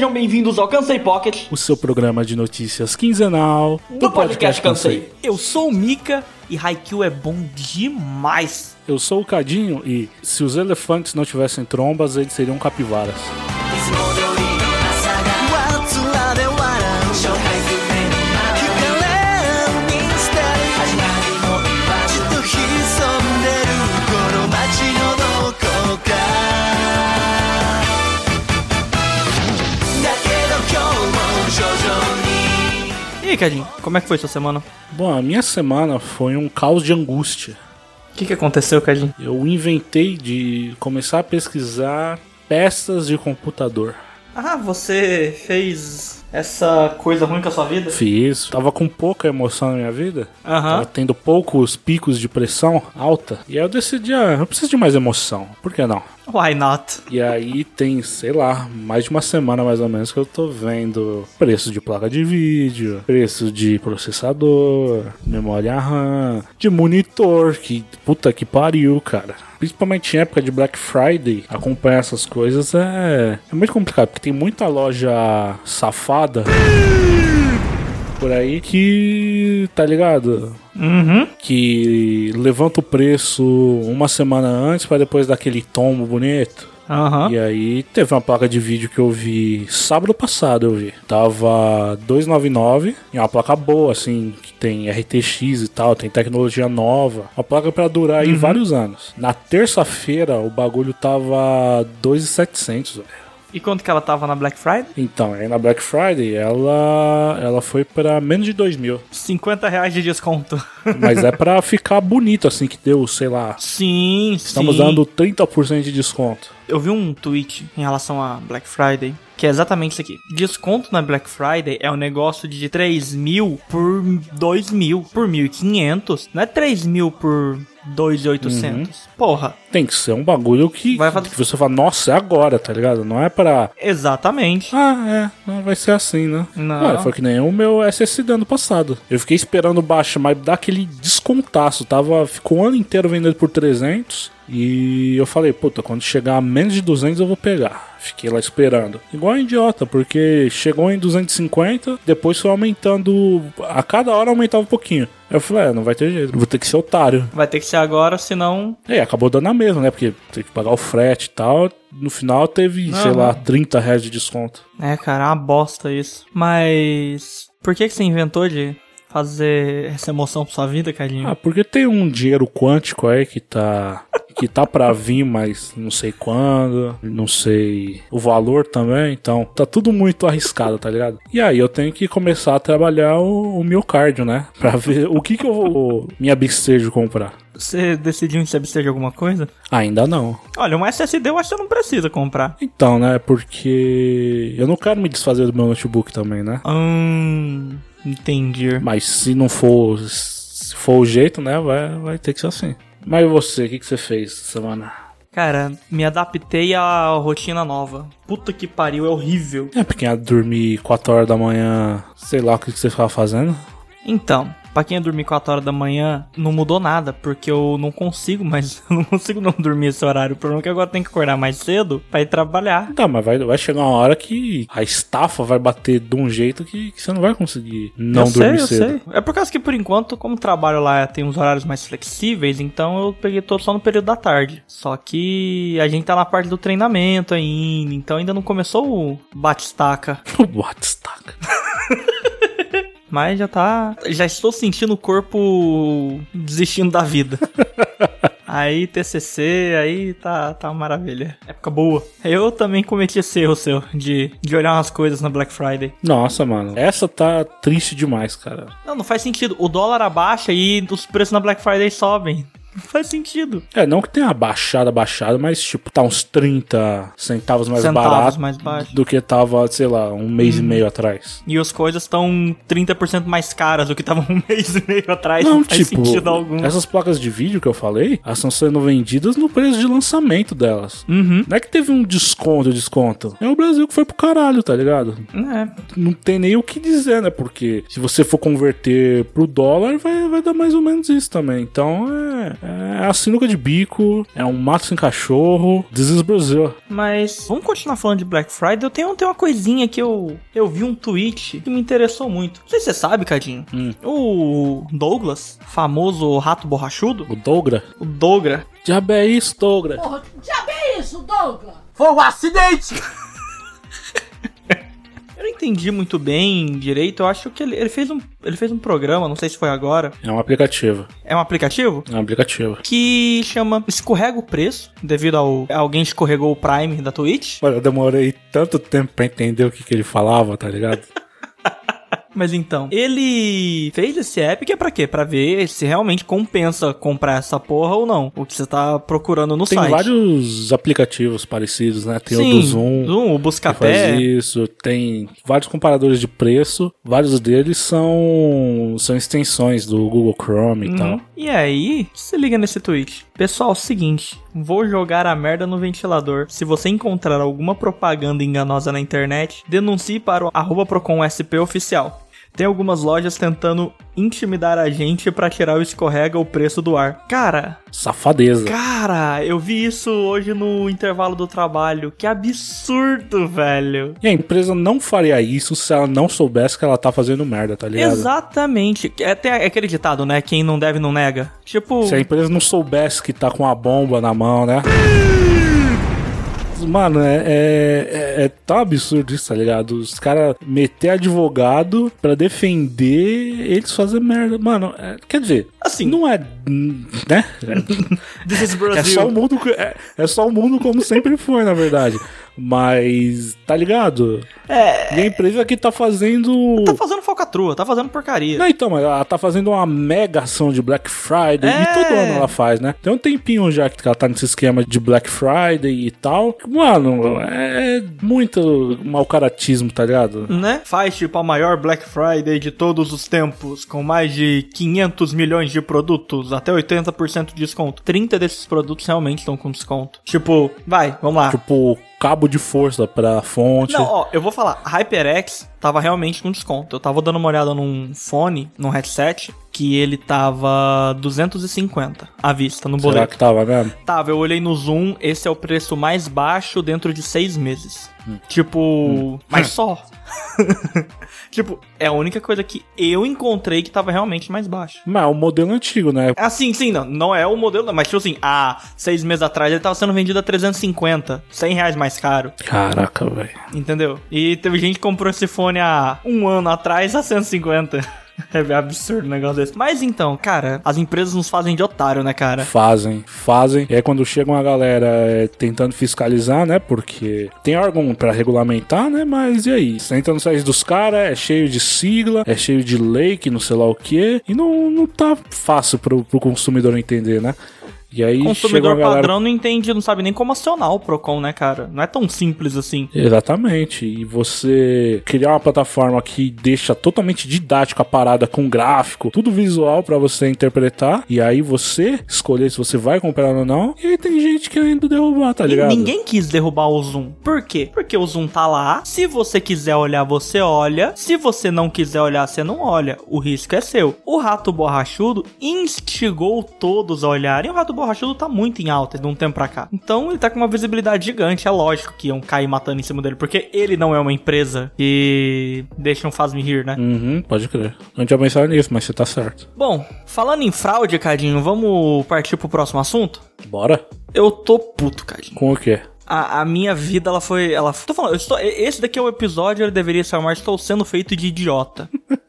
Sejam bem-vindos ao Cansei Pocket, o seu programa de notícias quinzenal do podcast Cansei. Eu sou o Mika e Haikyuu é bom demais. Eu sou o Cadinho e se os elefantes não tivessem trombas, eles seriam capivaras. Cadinho, como é que foi sua semana? Bom, a minha semana foi um caos de angústia. O que, que aconteceu, Cadinho? Eu inventei de começar a pesquisar peças de computador. Ah, você fez essa coisa ruim com a sua vida? Fiz, tava com pouca emoção na minha vida. Aham. Tava tendo poucos picos de pressão alta. E aí eu decidi, ah, eu preciso de mais emoção. Por que não? Why not? E aí tem, sei lá, mais de uma semana mais ou menos que eu tô vendo preço de placa de vídeo, preço de processador, memória RAM, de monitor, que puta que pariu, cara. Principalmente em época de Black Friday, acompanhar essas coisas é, é muito complicado, porque tem muita loja safada por aí que, tá ligado? Uhum. Que levanta o preço uma semana antes pra depois dar aquele tombo bonito. Aham. E aí teve uma placa de vídeo que eu vi sábado passado, eu vi. Tava 299 e é uma placa boa, assim, que tem RTX e tal, tem tecnologia nova. Uma placa pra durar aí vários anos. Na terça-feira o bagulho tava 2,700, velho. E quanto que ela tava na Black Friday? Então, aí na Black Friday ela ela foi pra menos de 2 mil. 50 reais de desconto. Mas é pra ficar bonito, assim, que deu, sei lá. Sim, Estamos sim. dando 30% de desconto. Eu vi um tweet em relação a Black Friday, que é exatamente isso aqui. Desconto na Black Friday é um negócio de 3 mil por 2 mil, por 1.500. Não é 3 mil por 2.800. Porra, Tem que ser um bagulho que, Vai fazer- que você fala, nossa, é agora, tá ligado? Não é pra. exatamente. Ah, é, não vai ser assim, né? Não. Ah, foi que nem o meu SSD ano passado. Eu fiquei esperando baixar, mas dá aquele descontaço. Tava, ficou o ano inteiro vendendo por 300. E eu falei, puta, quando chegar a menos de 200 eu vou pegar. Fiquei lá esperando. Igual um idiota, porque chegou em 250, depois foi aumentando. A cada hora aumentava um pouquinho. Eu falei, é, não vai ter jeito, vou ter que ser otário. Vai ter que ser agora, senão. É, acabou dando a mesma, né? Porque tem que pagar o frete e tal. No final teve, sei Aham. lá, 30 reais de desconto. É, cara, é uma bosta isso. Mas. Por que, que você inventou de fazer essa emoção pra sua vida, Cadinho? Ah, porque tem um dinheiro quântico aí que tá. que tá pra vir, mas não sei quando, não sei o valor também, então tá tudo muito arriscado, tá ligado? E aí eu tenho que começar a trabalhar o, o miocárdio, né? Pra ver o que que eu vou me abster de comprar. Você decidiu se abster de alguma coisa? Ainda não. Olha, um SSD eu acho que você não precisa comprar. Então, né? Porque eu não quero me desfazer do meu notebook também, né? Hum. Entendi. Mas se não for, se for o jeito, né, vai, vai ter que ser assim. Mas você, o que, que você fez essa semana? Cara, me adaptei à rotina nova. Puta que pariu, é horrível. É, porque ia dormir 4 horas da manhã, sei lá o que, que você ficava fazendo. Então, pra quem ia dormir 4 horas da manhã, não mudou nada, porque eu não consigo mais. Eu não consigo não dormir esse horário. O problema é que agora tenho que acordar mais cedo pra ir trabalhar. Tá, mas vai, vai chegar uma hora que a estafa vai bater de um jeito que, que você não vai conseguir não eu dormir sei, cedo. eu sei. É por causa que, por enquanto, como o trabalho lá tem uns horários mais flexíveis, então eu peguei todo só no período da tarde. Só que a gente tá na parte do treinamento ainda, então ainda não começou o bate-estaca. Batistaca. Mas já tá. Já estou sentindo o corpo desistindo da vida. Aí, TCC, aí tá, tá uma maravilha. Época boa. Eu também cometi esse erro seu de, de olhar umas coisas na Black Friday. Nossa, mano. Essa tá triste demais, cara. Não, não faz sentido. O dólar abaixa e os preços na Black Friday sobem. Não faz sentido. É, não que tenha baixado, baixado, mas tipo, tá uns 30 centavos mais Centavos barato mais baixo. do que tava, sei lá, um mês e meio atrás. E as coisas estão 30% mais caras do que estavam um mês e meio atrás. Não, Não, faz tipo, sentido algum. essas placas de vídeo que eu falei, elas estão sendo vendidas no preço de lançamento delas. Uhum. Não é que teve um desconto, desconto. É o Brasil que foi pro caralho, tá ligado? É. Não tem nem o que dizer, né? Porque se você for converter pro dólar, vai, vai dar mais ou menos isso também. Então, é. É a sinuca de bico, é um mato sem cachorro. This is Brasil. Mas vamos continuar falando de Black Friday. Eu tenho, tenho uma coisinha que eu, eu vi um tweet que me interessou muito. Não sei se você sabe, Cadinho. Hum. O Douglas, famoso rato borrachudo, O Dogra. o Dogra, Diabo é isso, Dogra? Porra, que diabo é isso, Douglas? Foi um acidente! eu não entendi muito bem direito. Eu acho que ele, ele fez um, ele fez um programa, não sei se foi agora. É um aplicativo. É um aplicativo? É um aplicativo. Que chama Escorrega o Preço, devido ao. Alguém escorregou o Prime da Twitch. Mano, eu demorei tanto tempo pra entender o que, que ele falava, tá ligado? Mas então, ele fez esse app que é pra quê? Pra ver se realmente compensa comprar essa porra ou não. O que você tá procurando no Tem site. vários aplicativos parecidos, né? Tem Sim, o do Zoom. Zoom, o que faz Buscapé. isso, tem vários comparadores de preço, vários deles são, são extensões do Google Chrome e Uhum. tal. E aí, se liga nesse tweet. Pessoal, seguinte, vou jogar a merda no ventilador. Se você encontrar alguma propaganda enganosa na internet, denuncie para o arroba Procon SP oficial. Tem algumas lojas tentando intimidar a gente pra tirar o escorrega o preço do ar. Cara, Safadeza. cara, eu vi isso hoje no intervalo do trabalho. Que absurdo, velho. E a empresa não faria isso se ela não soubesse que ela tá fazendo merda, tá ligado? Exatamente. É até aquele ditado, né? Quem não deve não nega. Tipo, Se a empresa não soubesse que tá com a bomba na mão, né? Mano, é, é, é, é tão absurdo isso, tá ligado? Os caras meter advogado pra defender eles fazer merda. Mano, é- quer dizer, Assim. não é. né? this is É Brazil. só o mundo, é, é só o mundo como sempre foi, na verdade. Mas, tá ligado? É. E a empresa que tá fazendo. Tá fazendo falcatrua, tá fazendo porcaria. Não, então, mas ela tá fazendo uma mega ação de Black Friday É. e todo ano ela faz, né? Tem um tempinho já que ela tá nesse esquema de Black Friday e tal. Mano, é muito mau caratismo, tá ligado? Né? Faz tipo a maior Black Friday de todos os tempos, com mais de 500 milhões de produtos, até 80% de desconto. 30 desses produtos realmente estão com desconto. Tipo, vai, vamos lá. Tipo, cabo de força pra fonte. Não, ó, eu vou falar, a HyperX tava realmente com desconto. Eu tava dando uma olhada num fone, num headset, que ele tava 250 à vista no Será boleto. que tava mesmo? Tava, eu olhei no Zoom, esse é o preço mais baixo dentro de seis meses. Hum. Tipo, mas só. tipo, é a única coisa que eu encontrei que tava realmente mais baixo. Mas é o modelo antigo, né? Assim, sim, não, não é o modelo, mas tipo assim, há seis meses atrás ele tava sendo vendido a 350, 100 reais mais caro, Caraca, velho. entendeu? E teve gente que comprou esse fone há um ano atrás a 150. É absurdo um negócio desse. Mas então, cara, as empresas nos fazem de otário, né, cara? Fazem, fazem. E aí quando chega uma galera é, tentando fiscalizar, né? Porque tem órgão pra regulamentar, né? Mas e aí? Você entra no site dos caras, é cheio de sigla, é cheio de lei, que não sei lá o que. E não, não tá fácil pro, pro consumidor entender, né? E aí consumidor galera... padrão não entende, não sabe nem como acionar o Procon, né, cara? Não é tão simples assim. Exatamente. E você criar uma plataforma que deixa totalmente didático a parada com gráfico, tudo visual pra você interpretar. E aí você escolher se você vai comprar ou não. E aí tem gente querendo derrubar, tá E ligado? ninguém quis derrubar o Zoom. Por quê? Porque o Zoom tá lá. Se você quiser olhar, você olha. Se você não quiser olhar, você não olha. O risco é seu. O rato borrachudo instigou todos a olharem. O rato borrachudo tá muito em alta de um tempo pra cá. Então ele tá com uma visibilidade gigante. É lógico que iam cair matando em cima dele. Porque ele não é uma empresa que deixa um faz-me rir, né? Uhum, pode crer. Não tinha pensado nisso, mas você tá certo. Bom, falando em fraude, Cadinho, vamos partir pro próximo assunto? Bora? Eu tô puto, Cadinho. Com o quê? A, a minha vida, ela foi. Ela, tô falando, eu estou, esse daqui é o episódio, ele deveria ser mais Estou sendo feito de idiota.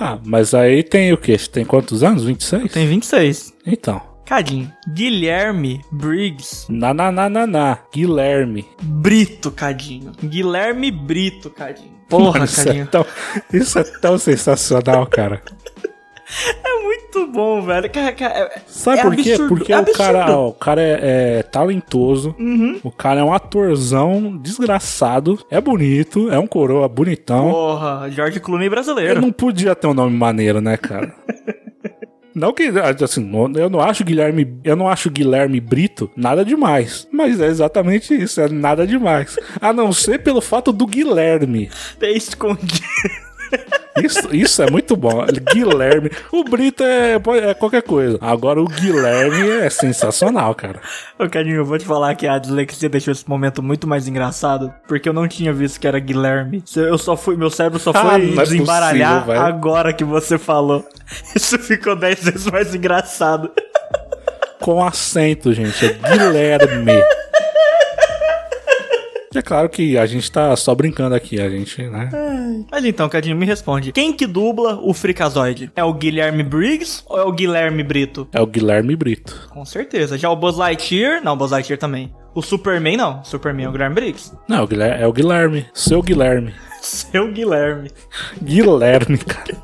Ah, mas aí tem o quê? Você tem quantos anos? 26? Tem 26. Então. Cadinho. Guilherme Briggs. Na, na, na, na, na. Guilherme. Brito, Cadinho. Guilherme Brito, Cadinho. Porra, Mano, isso, é Cadinho. tão, isso é tão sensacional, cara. É muito bom, velho. É- Sabe é por quê? absurdo, Porque é o cara. Uhum. ó, o cara é, é talentoso, o cara é um atorzão desgraçado, é bonito, é um coroa bonitão. Porra, George Clooney brasileiro. não podia ter um nome maneiro, né, cara? Não que, assim, eu não acho Guilherme, eu não acho Guilherme Brito nada demais. Mas é exatamente isso, é nada demais. A não ser pelo fato do Guilherme. Ter escondido. Isso, isso é muito bom. Guilherme. O Brito é, é qualquer coisa. Agora o Guilherme é sensacional, cara. Ô, Cadinho, eu vou te falar que a dislexia deixou esse momento muito mais engraçado, porque eu não tinha visto que era Guilherme. Eu só fui, meu cérebro só Ah, foi é desembaralhar possível, velho. agora que você falou. Isso ficou 10 vezes mais engraçado. Com acento, gente. É Guilherme. É claro que a gente tá só brincando aqui, a gente, né? Mas então, Cadinho, me responde. Quem que dubla o Freakazoid? É o Guilherme Briggs ou é o Guilherme Brito? É o Guilherme Brito. Com certeza. Já o Buzz Lightyear? Não, o Buzz Lightyear também. O Superman, não. Superman é o Guilherme Briggs. Não, o Guilherme, é o Guilherme. Seu Guilherme. Seu Guilherme. Guilherme, cara.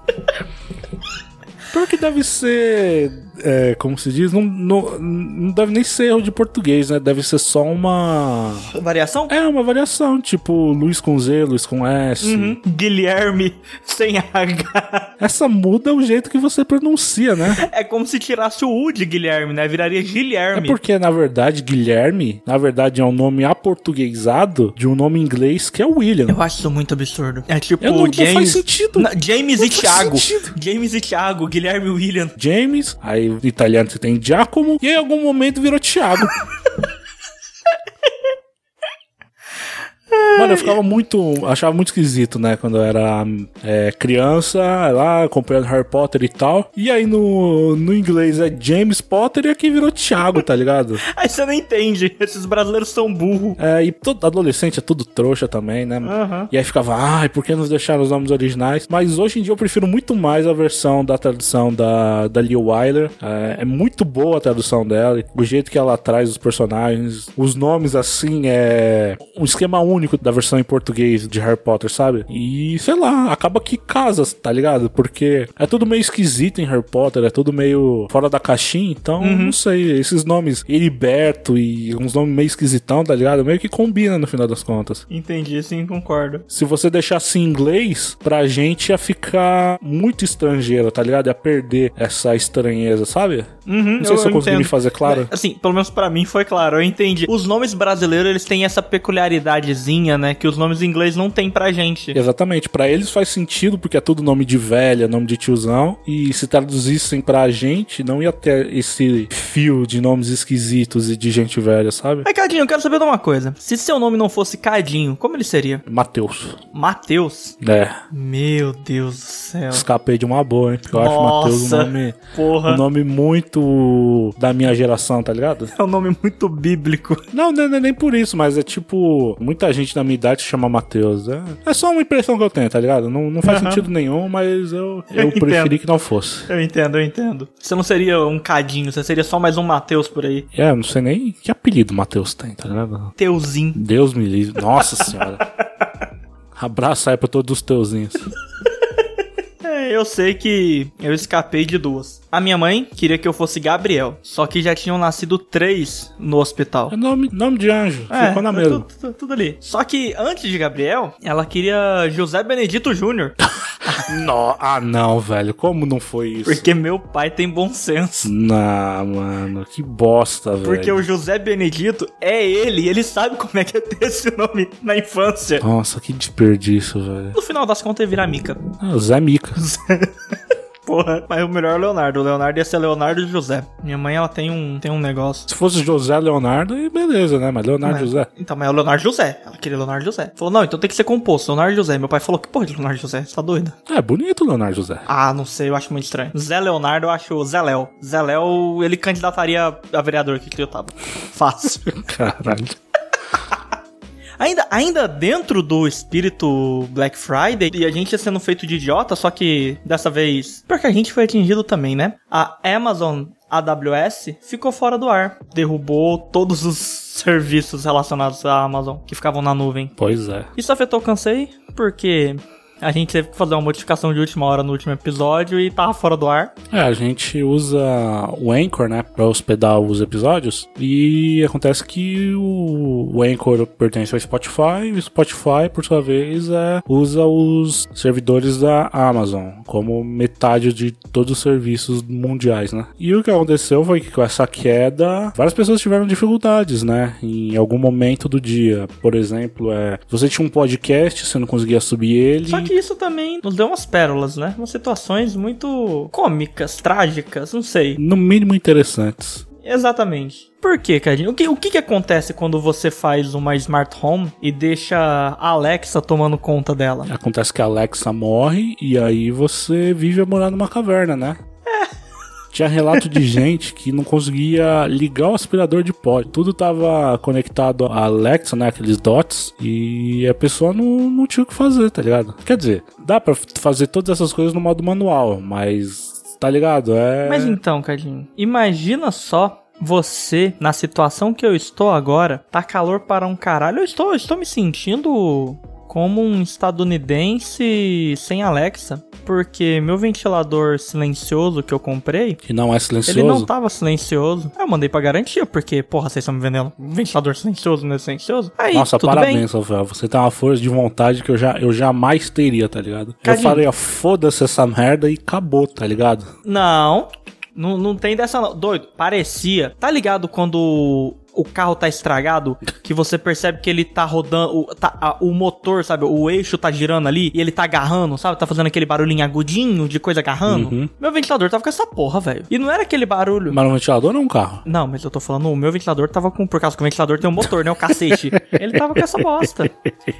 Pior que deve ser. É, como se diz? Não, não, não deve nem ser erro de português, né? Deve ser só uma. Variação? É, uma variação, tipo Luiz com Z, Luiz com S. Uhum. Guilherme sem H. Essa muda o jeito que você pronuncia, né? É como se tirasse o U de Guilherme, né? Viraria É Guilherme. porque, na verdade, Guilherme, na verdade, é um nome aportuguesado de um nome inglês que é William. Eu acho isso muito absurdo. É tipo Eu não- não James. faz sentido. Não, James Não e Thiago. sentido. James e Thiago, Guilherme e William. James, aí o italiano você tem Giacomo, e aí, em algum momento virou Thiago. Mano, eu ficava muito. Achava muito esquisito, né? Quando eu era é, criança, lá acompanhando Harry Potter e tal. E aí no, no inglês é James Potter e aqui virou Thiago, tá ligado? Aí você não entende. Esses brasileiros são burro. É, e todo adolescente é tudo trouxa também, né? Aham. E aí ficava, ai, por que nos deixaram os nomes originais? Mas hoje em dia eu prefiro muito mais a versão da tradução da, da Lee Wyler. É, é muito boa a tradução dela. O jeito que ela traz os personagens, os nomes assim, é um esquema único da versão em português de Harry Potter, sabe? E sei lá, acaba que casa, tá ligado? Porque é tudo meio esquisito em Harry Potter, é tudo meio fora da caixinha, então não sei, esses nomes Heriberto e uns nomes meio esquisitão, tá ligado? Meio que combina no final das contas Entendi, sim, concordo. se você deixasse em inglês, pra gente ia ficar muito estrangeiro, tá ligado? Ia perder essa estranheza, sabe? Uhum, Não sei se eu consegui me fazer claro. Assim, pelo menos pra mim foi claro, eu entendi. Os nomes brasileiros, eles têm essa peculiaridadezinha, né? Que os nomes em inglês não tem pra gente. Exatamente, pra eles faz sentido porque é tudo nome de velha, nome de tiozão, e se traduzissem pra gente, não ia ter esse fio de nomes esquisitos e de gente velha, sabe? Mas, Cadinho, eu quero saber de uma coisa. Se seu nome não fosse Cadinho, como ele seria? Matheus. Matheus? É, Meu Deus do céu. escapei de uma boa, hein? Porque eu acho Matheus um Nossa, nome, porra. um nome muito da minha geração, tá ligado? É um nome muito bíblico. Não, não é nem por isso, mas é tipo, muita gente da minha idade se chama Matheus. É, é só uma impressão que eu tenho, tá ligado? Não, não faz Aham. sentido nenhum, mas eu, eu, Eu preferi que não fosse. Eu entendo, eu entendo. Você não seria um Cadinho, você seria só mais um Matheus por aí. É, eu não sei nem que apelido Matheus tem, tá ligado? Teuzinho. Deus me livre. Nossa senhora. Abraço aí pra todos os teuzinhos. É, eu sei que eu escapei de duas. A minha mãe queria que eu fosse Gabriel, só que já tinham nascido três no hospital. É nome, nome de anjo. Ficou na é mesma. tudo, tudo- ali. Só que antes de Gabriel, ela queria José Benedito Júnior. No- ah, não, velho. Como não foi isso? Porque meu pai tem bom senso. Não, mano. Que bosta, velho. Porque o José Benedito é ele, ele sabe como é que é ter esse nome na infância. Nossa, que desperdício, velho. No final das contas, ia virar Mica. Ah, o Zé Mica. Porra, mas o melhor é o Leonardo. O Leonardo ia ser Leonardo e José. Minha mãe, ela tem um, tem um negócio. Se fosse José Leonardo, aí beleza, né? Mas Leonardo Mas- José. Então, mas é o Leonardo José. Ela queria Leonardo José. Falou, não, então tem que ser composto, Leonardo José. Meu pai falou, que porra de Leonardo José? Você tá doido? É, bonito Leonardo José. Ah, não sei, eu acho muito estranho. Zé Leonardo, eu acho Zé Léo. Zé Léo, ele candidataria a vereador que criou tava. Fácil. Caralho. Ainda, ainda dentro do espírito Black Friday, e a gente ia sendo feito de idiota, só que dessa vez. Porque a gente foi atingido também, né? A Amazon AWS ficou fora do ar. Derrubou todos os serviços relacionados à Amazon que ficavam na nuvem. Pois é. Isso afetou o Cansei, porque a gente teve que fazer uma modificação de última hora no último episódio e tava fora do ar. É, a gente usa o Anchor, né, pra hospedar os episódios. E acontece que o, o Anchor pertence ao Spotify e o Spotify, por sua vez, é, usa os servidores da Amazon como metade de todos os serviços mundiais, né? E o que aconteceu foi que com essa queda, várias pessoas tiveram dificuldades, né, em algum momento do dia. Por exemplo, é, você tinha um podcast, você não conseguia subir ele. Que isso também nos deu umas pérolas, né? Umas situações muito cômicas, trágicas, não sei. No mínimo interessantes. Exatamente. Por quê, Cadinho? O que, o que que acontece quando você faz uma smart home e deixa a Alexa tomando conta dela? Acontece que a Alexa morre e aí você vive a morar numa caverna, né? Tinha relato de gente que não conseguia ligar o aspirador de pó. Tudo tava conectado à Alexa, né? Aqueles dots. E a pessoa não, não tinha o que fazer, tá ligado? Quer dizer, dá pra fazer todas essas coisas no modo manual, mas. Tá ligado? É. Mas então, Cadinho, imagina só você, na situação que eu estou agora, tá calor para um caralho. Eu estou, eu estou me sentindo como um estadunidense sem Alexa. Porque meu ventilador silencioso que eu comprei, Que não é silencioso. ele não tava silencioso. Eu mandei pra garantia, porque, porra, vocês estão me vendendo um ventilador silencioso, não é silencioso? Aí, Nossa, bem. parabéns, Rafael. Você tem uma força de vontade que eu, já, eu jamais teria, tá ligado? Cadinho. Eu falei, ó, foda-se essa merda e acabou, tá ligado? Não, não, não tem dessa não. Doido, parecia. Tá ligado quando o carro tá estragado, que você percebe que ele tá rodando, o, tá- a- o motor, sabe, o eixo tá girando ali e ele tá agarrando, sabe? Tá fazendo aquele barulhinho agudinho de coisa agarrando. Uhum. Meu ventilador tava com essa porra, velho. E não era aquele barulho. Mas no ventilador não é um carro. Não, mas eu tô falando, o meu ventilador tava com. Por causa que o ventilador tem um motor, né? O cacete. Ele tava com essa bosta.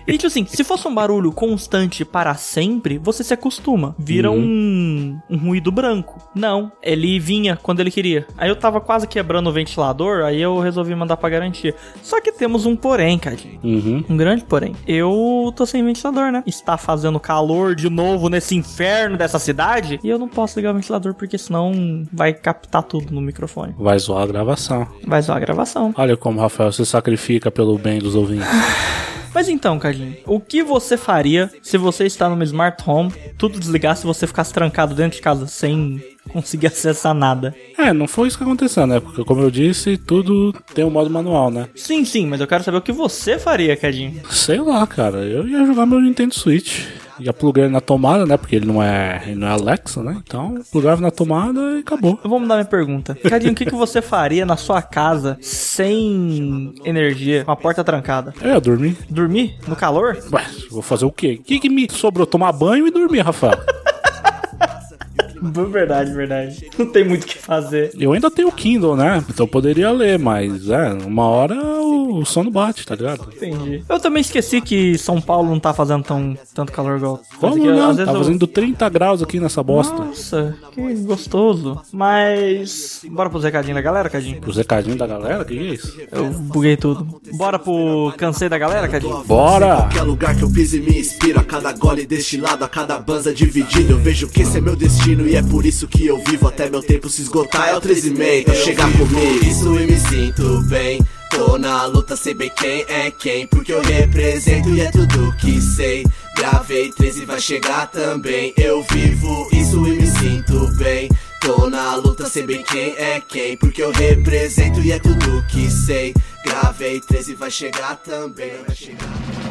E tipo assim, se fosse um barulho constante para sempre, você se acostuma. Vira um, um ruído branco. Não, ele vinha quando ele queria. Aí eu tava quase quebrando o ventilador, aí eu resolvi mandar pra garantia. Só que temos um porém, Cadinho. Uhum. Um grande porém. Eu tô sem ventilador, né? Está fazendo calor de novo nesse inferno dessa cidade. E eu não posso ligar o ventilador porque senão vai captar tudo no microfone. Vai zoar a gravação. Vai zoar a gravação. Olha como, Rafael, você sacrifica pelo bem dos ouvintes. Mas então, Cadinho, o que você faria se você está numa smart home, tudo desligasse e você ficasse trancado dentro de casa sem conseguir acessar nada? É, não foi isso que aconteceu, né? Porque, como eu disse, tudo tem um modo manual, né? Sim, sim, mas eu quero saber o que você faria, Cadinho. Sei lá, cara. Eu ia jogar meu Nintendo Switch. Ia plugar ele na tomada, né? Porque ele não é, ele não é Alexa, né? Então, plugava na tomada e acabou. Eu vou mudar minha pergunta. Cadinho, o que, que você faria na sua casa sem energia, com a porta trancada? Eu ia dormir. Dormir? No calor? Ué, vou fazer o quê? O que, que me sobrou? Tomar banho e dormir, Rafael. Verdade, verdade. Não tem muito o que fazer. Eu ainda tenho o Kindle, né? Então eu poderia ler, mas é, uma hora o sono bate, tá ligado? Entendi. Eu também esqueci que São Paulo não tá fazendo tão, tanto calor igual. Como que, não? às vezes Tá eu- fazendo 30 graus aqui nessa bosta. Nossa, que gostoso. Mas. Bora pro recadinho da galera, Cadinho? Os recadinhos da galera, que que é isso? Eu buguei tudo. Bora pro cansei da galera, Cadinho? Bora! Qualquer lugar que eu pise me inspiro A cada gole destilado, a cada banza dividido Eu vejo que esse é meu destino e é por isso que eu vivo Até meu tempo se esgotar é o 13 e meio Então chegar comigo Isso e me sinto bem Tô na luta, sei bem quem é quem Porque eu represento e é tudo que sei. Gravei 13 vai chegar também. Eu vivo isso e me sinto bem. Tô na luta, sei bem quem é quem Porque eu represento e é tudo que sei. Gravei 13 vai chegar também. Vai chegar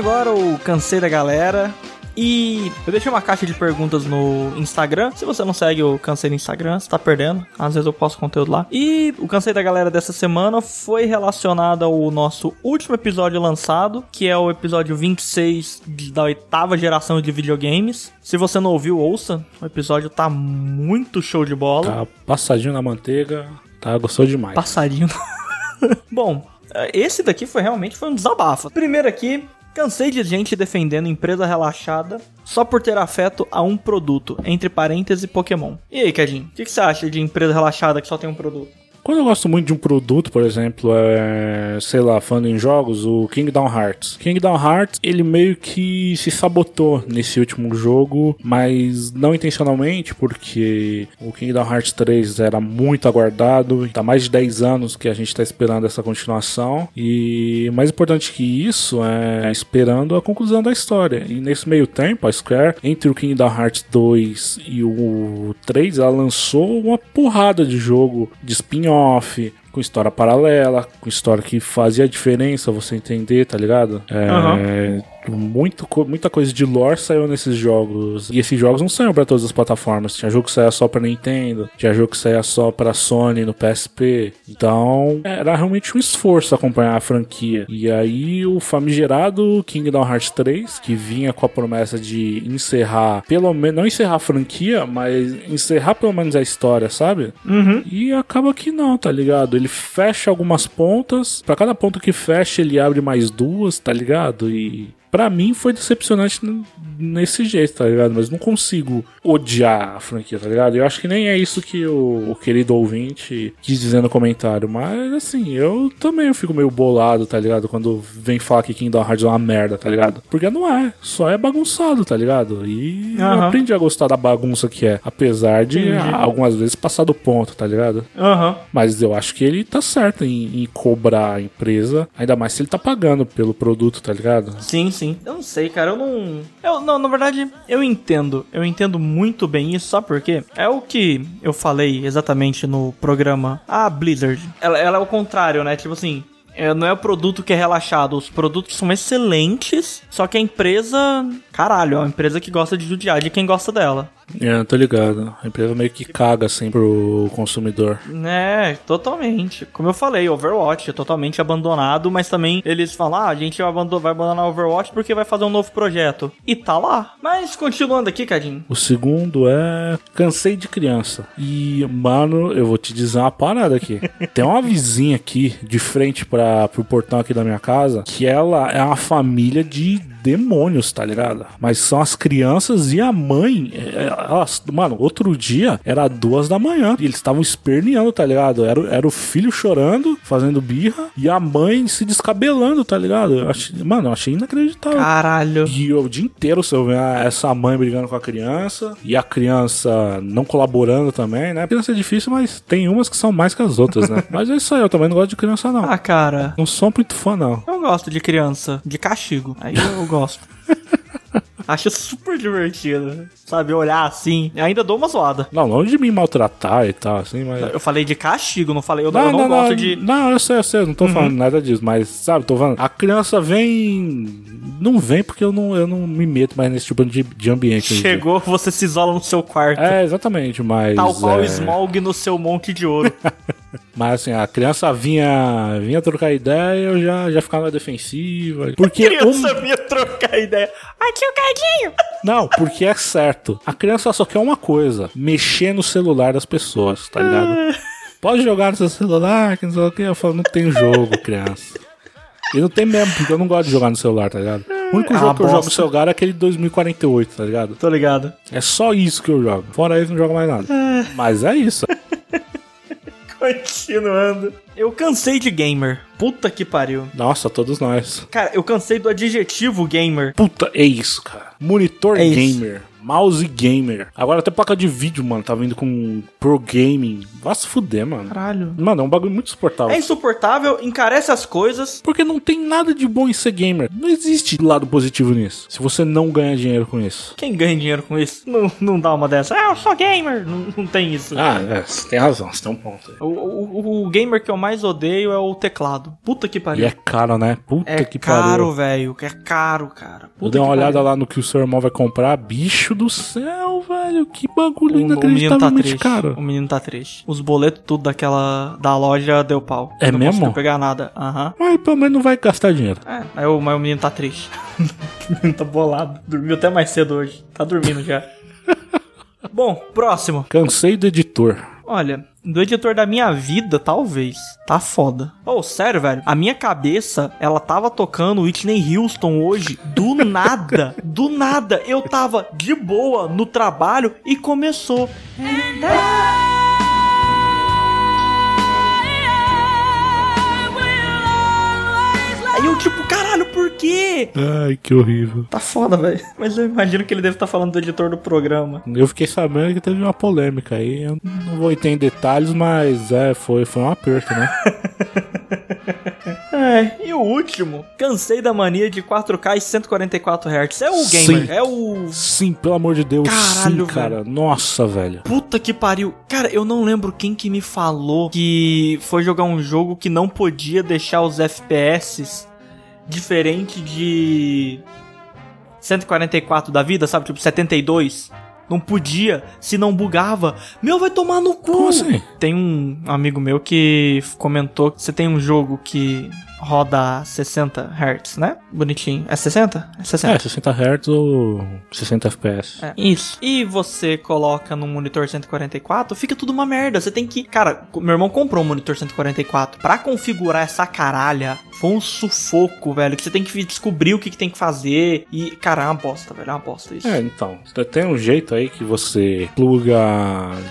agora o cansei da galera. E eu deixei uma caixa de perguntas no Instagram. Se você não segue o Cansei no Instagram, você tá perdendo. Às vezes eu posto conteúdo lá. E o Cansei da Galera dessa semana foi relacionado ao nosso último episódio lançado, que é o episódio 26 de- da oitava geração de videogames. Se você não ouviu, ouça. O episódio tá muito show de bola. Tá passadinho na manteiga, tá? Gostou demais. Passarinho. Bom, esse daqui foi realmente foi um desabafo. Primeiro aqui, cansei de gente defendendo empresa relaxada só por ter afeto a um produto, entre parênteses Pokémon. E aí, Cadinho, o que, que você acha de empresa relaxada que só tem um produto? Quando eu gosto muito de um produto, por exemplo, é, sei lá, falando em jogos, o Kingdom Hearts. Kingdom Hearts, ele meio que se sabotou nesse último jogo, mas não intencionalmente, porque o Kingdom Hearts 3 era muito aguardado, tá mais de 10 anos que a gente tá esperando essa continuação, e mais importante que isso é esperando a conclusão da história. E nesse meio tempo, a Square, entre o Kingdom Hearts 2 e o 3, ela lançou uma porrada de jogo de spin-off, com história paralela, com história que fazia diferença você entender, tá ligado? É, muito, muita coisa de lore saiu nesses jogos. E esses jogos não saíram pra todas as plataformas. Tinha jogo que saía só pra Nintendo, tinha jogo que saía só pra Sony no PSP. Então, era realmente um esforço acompanhar a franquia. E aí, o famigerado Kingdom Hearts 3, que vinha com a promessa de encerrar, pelo menos, não encerrar a franquia, mas encerrar pelo menos a história, sabe? E acaba que não, tá ligado? Ele fecha algumas pontas, pra cada ponta que fecha, ele abre mais duas, tá ligado? E Pra mim foi decepcionante nesse jeito, tá ligado? Mas não consigo odiar a franquia, tá ligado? Eu acho que nem é isso que o, o querido ouvinte quis dizer no comentário. Mas assim, eu também fico meio bolado, tá ligado? Quando vem falar que Kingdom Hearts é uma merda, tá ligado? Porque não é, só é bagunçado, tá ligado? E eu aprendi a gostar da bagunça que é, apesar de Entendi. algumas vezes passar do ponto, tá ligado? Aham. Mas eu acho que ele tá certo em, em cobrar a empresa, ainda mais se ele tá pagando pelo produto, tá ligado? Sim, sim. Eu não sei, cara. Eu não. Eu, não, na verdade, eu entendo. Eu entendo muito bem isso, sabe por quê? É o que eu falei exatamente no programa. A Blizzard. Ela, ela é o contrário, né? Tipo assim. é, não é o produto que é relaxado, os produtos são excelentes, só que a empresa, caralho, é uma empresa que gosta de judiar de quem gosta dela. É, tô ligado. A empresa meio que caga assim pro consumidor. É, totalmente. Como eu falei, Overwatch é totalmente abandonado, mas também eles falam, ah, a gente vai abandonar Overwatch porque vai fazer um novo projeto. E tá lá. Mas continuando aqui, Cadinho. O segundo é Cansei de Criança. E, mano, eu vou te dizer uma parada aqui. Tem uma vizinha aqui, de frente para pro portão aqui da minha casa, que ela é uma família de demônios, tá ligado? Mas são as crianças e a mãe. é, elas- mano, outro dia era duas da manhã e eles estavam esperneando, tá ligado? Era, era o filho chorando, fazendo birra, e a mãe se descabelando, tá ligado? Eu achei- mano, eu achei inacreditável. Caralho. E o dia inteiro você vê essa mãe brigando com a criança e a criança não colaborando também, né? Criança é difícil, mas tem umas que são mais que as outras, né? mas é isso aí, eu também não gosto de criança, não. Ah, cara. Não sou muito fã, não. Eu gosto de criança, de castigo. Aí eu gosto. Acho super divertido, sabe? Olhar assim. Ainda dou uma zoada. Não, não de me maltratar e tal, assim, mas. Eu falei de castigo, não falei. Eu não, eu não gosto de. Uhum. Não, eu sei, eu sei, eu não tô falando nada disso, mas, sabe, tô falando. A criança vem. Não vem porque eu não, eu não me meto mais nesse tipo de, de ambiente. Chegou, você se isola no seu quarto. É, exatamente, mas. Tal qual o é... Smog no seu monte de ouro. Mas assim, a criança vinha, vinha trocar ideia, eu já, já ficava na defensiva. Porque criança um- vinha trocar ideia. Ai, tio Cadinho! Não, porque é certo. A criança só quer uma coisa: mexer no celular das pessoas, tá ligado? Pode jogar no seu celular, que não sei o que. Eu falo, não tem jogo, criança. E não tem mesmo, porque eu não gosto de jogar no celular, tá ligado? O único É jogo que eu jogo no bosta. celular é aquele 2048, tá ligado? Tô ligado. É só isso que eu jogo. Fora isso, não jogo mais nada. Mas é isso. Continuando. Eu cansei de gamer. Puta que pariu. Nossa, todos nós. Cara, eu cansei do adjetivo gamer. Puta, é isso, cara. Monitor É isso. Mouse gamer. Agora até placa de vídeo, mano. Tá vindo com Pro Gaming. Vai se fuder, mano. Caralho. Mano, é um bagulho muito suportável. É insuportável, encarece as coisas. Porque não tem nada de bom em ser gamer. Não existe lado positivo nisso. Se você não ganha dinheiro com isso. Quem ganha dinheiro com isso? Não, não dá uma dessa. Ah, eu sou gamer. Não, não tem isso. Ah, é, você tem razão, você tem um ponto aí. O, o- o gamer que eu mais odeio é o teclado. Puta que E pariu. é caro, né? Puta É que caro, pariu. velho. É caro, cara. Puta Eu dei uma olhada pariu. lá no que o seu irmão vai comprar. Bicho do céu, velho. Que bagulho O, o menino tá inacreditavelmente triste. caro. O menino tá triste. Os boletos tudo daquela da loja deu pau. É não mesmo? conseguiu pegar nada. Aham. Mas pelo menos não vai gastar dinheiro. É, aí o, mas o menino tá triste. o menino tá bolado. Dormiu até mais cedo hoje. Tá dormindo já. Bom, próximo. Cansei do editor. Olha, do editor da minha vida, talvez. Tá foda. Oh, sério, velho. A minha cabeça, ela tava tocando Whitney Houston hoje. Do nada. do nada. Eu tava de boa no trabalho e começou. And I Aí eu, tipo, caralho, por quê? Ai, que horrível. Tá foda, velho. Mas eu imagino que ele deve estar falando do editor do programa. Eu fiquei sabendo que teve uma polêmica aí. Eu não vou entrar em detalhes, mas é, foi, foi um aperto, né? É, e o último, cansei da mania de 4K e 144 Hz. É o gamer, Sim. é o Sim, pelo amor de Deus. Caralho, sim, cara. Nossa, velho. Puta que pariu. Cara, eu não lembro quem que me falou que foi jogar um jogo que não podia deixar os FPS diferente de 144 da vida, sabe? Tipo 72. Não podia, se não bugava. Meu, vai tomar no cu. Como assim? Tem um amigo meu que comentou que você tem um jogo que roda 60 Hz, né? Bonitinho. É 60? É 60. É, 60 Hz ou 60 FPS. É, isso. E você coloca no monitor 144, fica tudo uma merda. Você tem que. Cara, meu irmão comprou um monitor 144. Pra configurar essa caralha, foi um sufoco, velho. Que você tem que descobrir o que, que tem que fazer. E, cara, é uma bosta, velho. É uma bosta isso. É, então, tem um jeito aí que você pluga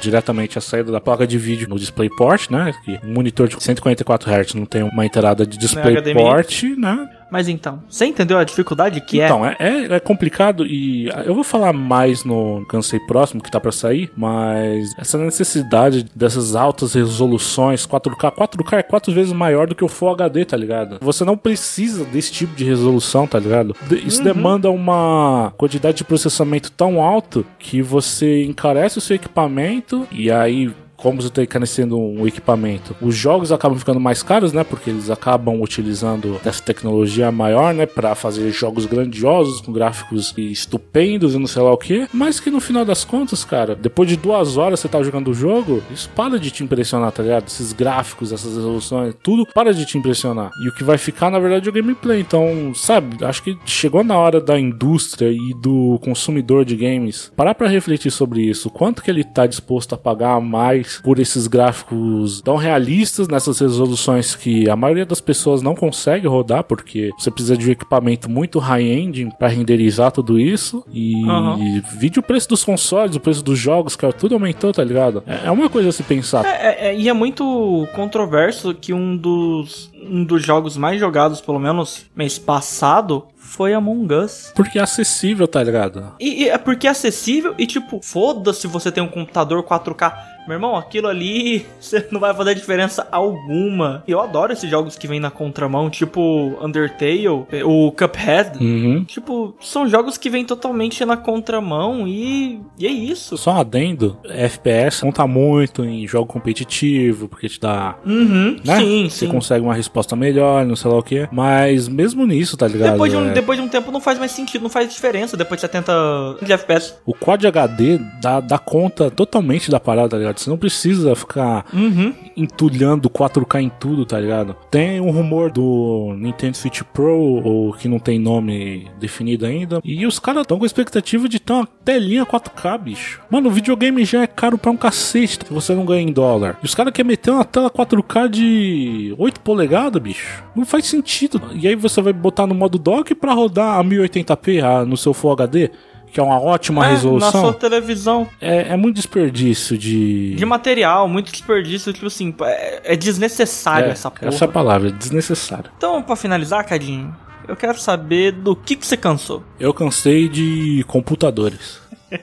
diretamente a saída da placa de vídeo no DisplayPort, né? Que um monitor de 144 Hz não tem uma entrada de DisplayPort, né? Mas então, você entendeu a dificuldade que Então, é, é, é complicado e eu vou falar mais no Cansei Próximo, que tá pra sair, mas essa necessidade dessas altas resoluções, 4K, 4K é quatro vezes maior do que o Full HD, tá ligado? Você não precisa desse tipo de resolução, tá ligado? Isso demanda uma quantidade de processamento tão alto que você encarece o seu equipamento e aí como está encarecendo um equipamento, os jogos acabam ficando mais caros, né? Porque eles acabam utilizando essa tecnologia maior, né? Para fazer jogos grandiosos, com gráficos estupendos e não sei lá o que. Mas que no final das contas, cara, depois de duas horas você tá jogando o jogo, isso para de te impressionar, tá ligado? Esses gráficos, essas resoluções, tudo para de te impressionar. E o que vai ficar, na verdade, é o gameplay. Então, sabe, acho que chegou na hora da indústria e do consumidor de games parar pra refletir sobre isso. Quanto que ele tá disposto a pagar mais por esses gráficos tão realistas nessas resoluções que a maioria das pessoas não consegue rodar, porque você precisa de um equipamento muito high-end pra renderizar tudo isso. E Aham. vídeo o preço dos consoles, o preço dos jogos, cara, tudo aumentou, tá ligado? É é uma coisa a se pensar. É, é- e é muito controverso que um dos, um dos jogos mais jogados, pelo menos mês passado, foi Among Us. Porque é acessível, tá ligado? E, e é porque é acessível e, tipo, foda-se você tem um computador 4K. Meu irmão, aquilo ali você não vai fazer diferença alguma. E eu adoro esses jogos que vêm na contramão, tipo Undertale, o Cuphead. Uhum. Tipo, são jogos que vêm totalmente na contramão e, e é isso. Só um adendo, FPS conta muito em jogo competitivo, porque te dá Uhum, né? sim, Você sim. consegue uma resposta melhor, não sei lá o que. Mas mesmo nisso, tá ligado? Depois de, um, É, depois de um tempo não faz mais sentido, não faz diferença depois de 70 de FPS. O Quad HD dá, dá conta totalmente da parada, tá ligado? Você não precisa ficar Uhum. entulhando 4K em tudo, tá ligado? Tem um rumor do Nintendo Switch Pro, ou que não tem nome definido ainda, e os caras estão com a expectativa de ter uma telinha 4K, bicho. Mano, o videogame já é caro pra um cacete se você não ganha em dólar. E os caras querem meter uma tela 4K de 8 polegadas, bicho. Não faz sentido. E aí você vai botar no modo dock pra rodar a 1080p ah, no seu Full HD, que é uma ótima É, resolução. Na sua televisão. É, é muito desperdício de. De material, muito desperdício, tipo assim, é, é desnecessário É, essa porra. essa é a palavra, desnecessário. Então, pra finalizar, Cadinho, eu quero saber do que, que você cansou. Eu cansei de computadores.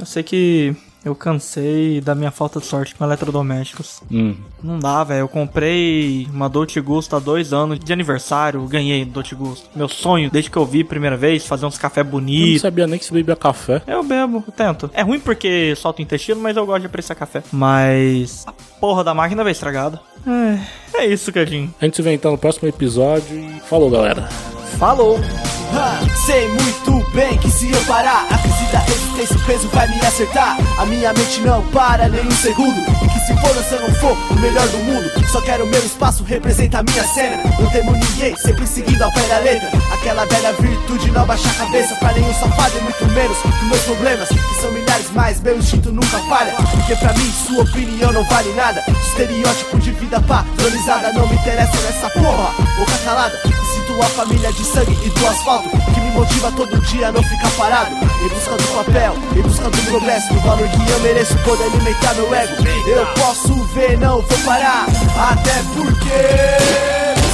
Eu sei que eu cansei da minha falta de sorte com eletrodomésticos. Hum. Não dá, velho. Eu comprei uma Dolce Gusto há dois anos de aniversário. Ganhei Dolce Gusto. Meu sonho, desde que eu vi a primeira vez, fazer uns café Eu não bonitos. sabia nem que se bebia café. Eu bebo, eu tento. É ruim porque solta o intestino, mas eu gosto de apreciar café. Mas a porra da máquina veio estragada. É, é isso, Cadinho. A gente se vê então no próximo episódio e falou, galera. Falou! Sei muito bem que se eu parar, a crise da resistência, o peso vai me acertar. A minha mente não para nem um segundo. E que se for se eu não for o melhor do mundo, só quero meu espaço, representa a minha cena. Não temo ninguém, sempre seguindo ao pé da letra. Aquela velha virtude, não baixar a cabeça pra nenhum safado e muito menos dos meus problemas, que são milhares mais. Meu instinto nunca falha, porque pra mim sua opinião não vale nada. Estereótipo de vida não me interessa nessa porra. Boca calada, sinto a família de sangue e do asfalto que me motiva todo dia a não ficar parado. Em busca do papel, em busca do progresso, do valor que eu mereço, poder alimentar meu ego. Eu posso ver, não vou parar, até porque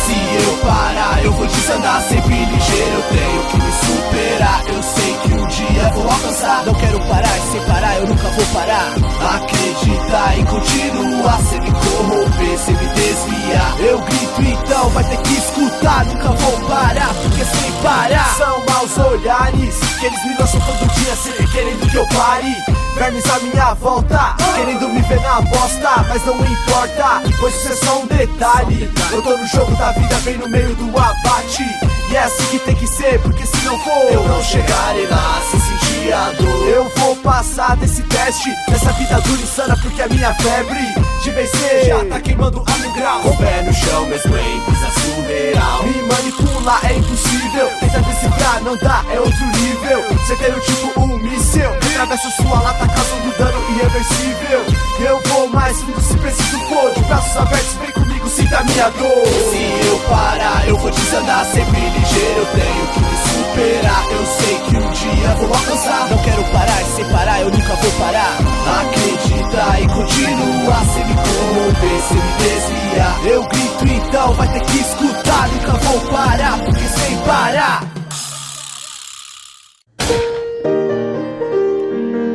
Se eu parar, eu vou desandar sempre ligeiro. Eu tenho que me superar. Eu sei que dia vou alcançar. Não quero parar, e sem parar, eu nunca vou parar. Acreditar e continuar. Sem me corromper, sem me desviar. Eu grito, então vai ter que escutar. Nunca vou parar, porque sem parar. São maus olhares que eles me lançam todo dia, sempre querendo que eu pare. Vermes à minha volta, querendo me ver na bosta, mas não importa, pois isso é só um detalhe. Eu tô no jogo da vida, bem no meio do abate. E é assim que tem que ser, porque se não for, eu não chegarei lá sem sentir a dor. Eu vou passar desse teste, dessa vida dura e insana, porque a minha febre de vencer já tá queimando a mil graus. Com o pé no chão, mesmo em brisa surreal. Me manipular é impossível, tentar decifrar não dá, é outro nível. Um tipo um míssel, atravesso sua lata causando dano irreversível. Eu vou mais fundo se preciso for, de braços abertos, vem comigo, sinta a minha dor. Se eu parar, eu vou desandar sempre ligeiro. Eu tenho que me superar. Eu sei que um dia vou alcançar. Não quero parar, e sem parar, eu nunca vou parar. Acreditar e continuar, sem me corromper, sem me desviar. Eu grito, então vai ter que escutar. Nunca vou parar, porque sem parar.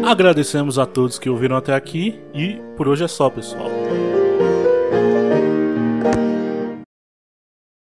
Agradecemos a todos que ouviram até aqui e por hoje é só, pessoal.